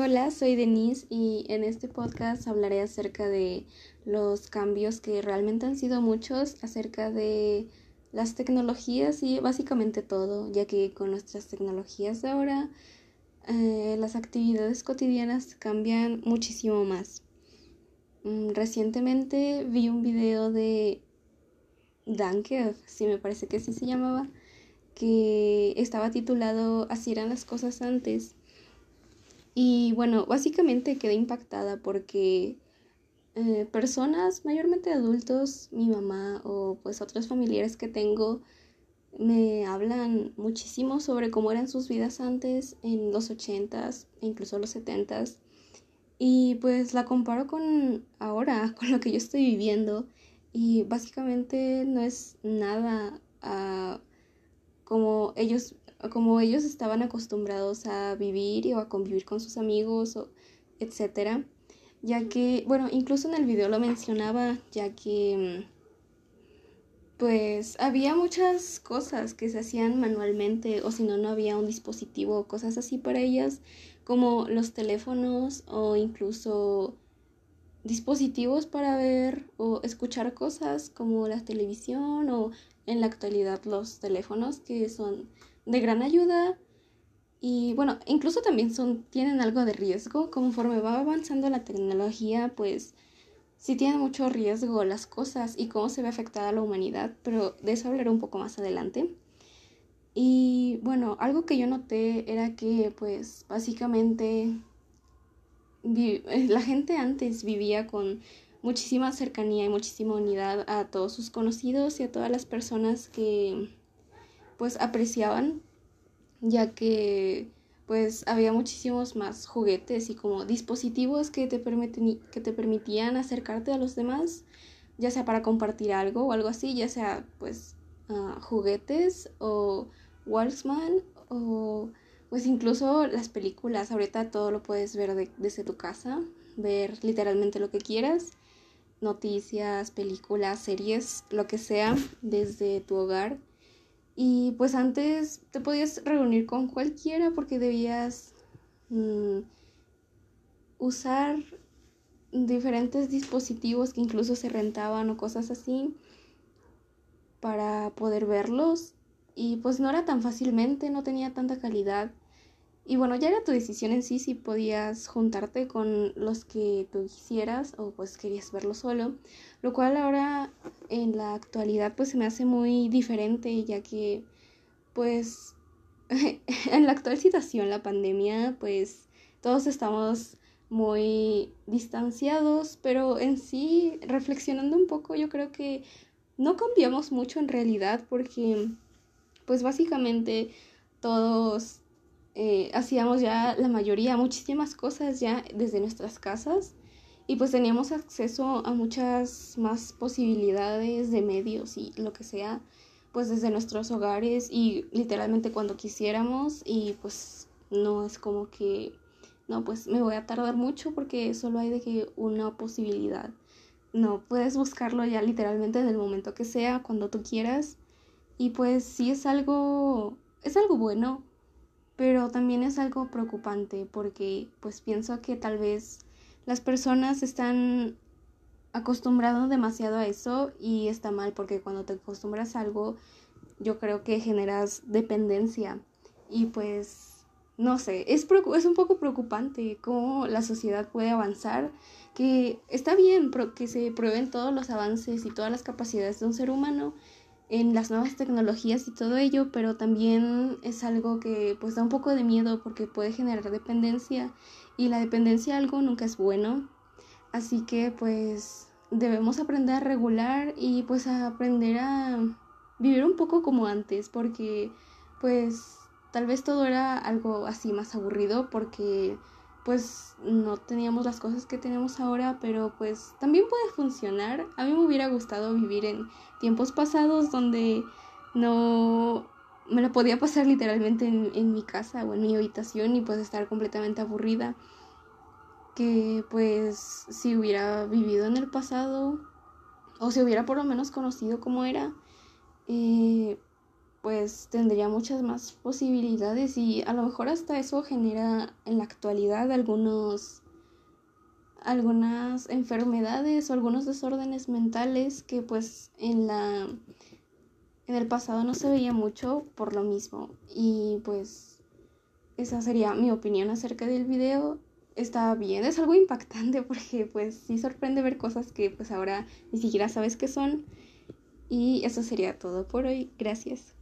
Hola, soy Denise y en este podcast hablaré acerca de los cambios que realmente han sido muchos acerca de las tecnologías y básicamente todo, ya que con nuestras tecnologías de ahora eh, las actividades cotidianas cambian muchísimo más. Mm, recientemente vi un video de Danke, si me parece que así se llamaba, que estaba titulado Así eran las cosas antes y bueno, básicamente quedé impactada porque eh, personas, mayormente adultos, mi mamá o pues otros familiares que tengo, me hablan muchísimo sobre cómo eran sus vidas antes, en los ochentas e incluso los setentas. Y pues la comparo con ahora, con lo que yo estoy viviendo. Y básicamente no es nada uh, como ellos como ellos estaban acostumbrados a vivir o a convivir con sus amigos, o etcétera, ya que, bueno, incluso en el video lo mencionaba, ya que pues había muchas cosas que se hacían manualmente o si no, no había un dispositivo o cosas así para ellas, como los teléfonos o incluso dispositivos para ver o escuchar cosas como la televisión o en la actualidad los teléfonos que son de gran ayuda y bueno, incluso también son, tienen algo de riesgo. Conforme va avanzando la tecnología, pues sí tienen mucho riesgo las cosas y cómo se ve afectada la humanidad, pero de eso hablaré un poco más adelante. Y bueno, algo que yo noté era que pues básicamente la gente antes vivía con muchísima cercanía y muchísima unidad a todos sus conocidos y a todas las personas que pues apreciaban, ya que pues había muchísimos más juguetes y como dispositivos que te, que te permitían acercarte a los demás, ya sea para compartir algo o algo así, ya sea pues ah, juguetes o Walkman o pues incluso las películas, ahorita todo lo puedes ver desde tu casa, ver literalmente lo que quieras, noticias, películas, series, lo que sea, desde tu hogar y pues antes te podías reunir con cualquiera porque debías mm, usar diferentes dispositivos que incluso se rentaban o cosas así para poder verlos. Y pues no era tan fácilmente, no tenía tanta calidad. Y bueno, ya era tu decisión en sí si podías juntarte con los que tú quisieras o pues querías verlo solo, lo cual ahora en la actualidad pues se me hace muy diferente ya que pues en la actual situación, la pandemia, pues todos estamos muy distanciados, pero en sí, reflexionando un poco, yo creo que no cambiamos mucho en realidad porque pues básicamente todos eh, hacíamos ya la mayoría, muchísimas cosas ya desde nuestras casas y pues teníamos acceso a muchas más posibilidades de medios y lo que sea, pues desde nuestros hogares y literalmente cuando quisiéramos y pues no es como que, no, pues me voy a tardar mucho porque solo hay de que una posibilidad. No, puedes buscarlo ya literalmente en el momento que sea, cuando tú quieras. Y pues sí es algo, es algo bueno, pero también es algo preocupante porque pues pienso que tal vez las personas están acostumbrados demasiado a eso y está mal porque cuando te acostumbras a algo yo creo que generas dependencia. Y pues no sé, es, es un poco preocupante cómo la sociedad puede avanzar, que está bien que se prueben todos los avances y todas las capacidades de un ser humano, en las nuevas tecnologías y todo ello, pero también es algo que pues da un poco de miedo porque puede generar dependencia y la dependencia a algo nunca es bueno. Así que pues debemos aprender a regular y pues a aprender a vivir un poco como antes porque pues tal vez todo era algo así más aburrido porque pues no teníamos las cosas que tenemos ahora, pero pues también puede funcionar. A mí me hubiera gustado vivir en tiempos pasados donde no me lo podía pasar literalmente en, en mi casa o en mi habitación y pues estar completamente aburrida. Que pues si hubiera vivido en el pasado o si hubiera por lo menos conocido cómo era, eh, pues tendría muchas más posibilidades y a lo mejor hasta eso genera en la actualidad algunos algunas enfermedades o algunos desórdenes mentales que pues en la en el pasado no se veía mucho por lo mismo. Y pues esa sería mi opinión acerca del video. Está bien es algo impactante porque pues sí sorprende ver cosas que pues ahora ni siquiera sabes qué son. Y eso sería todo por hoy. Gracias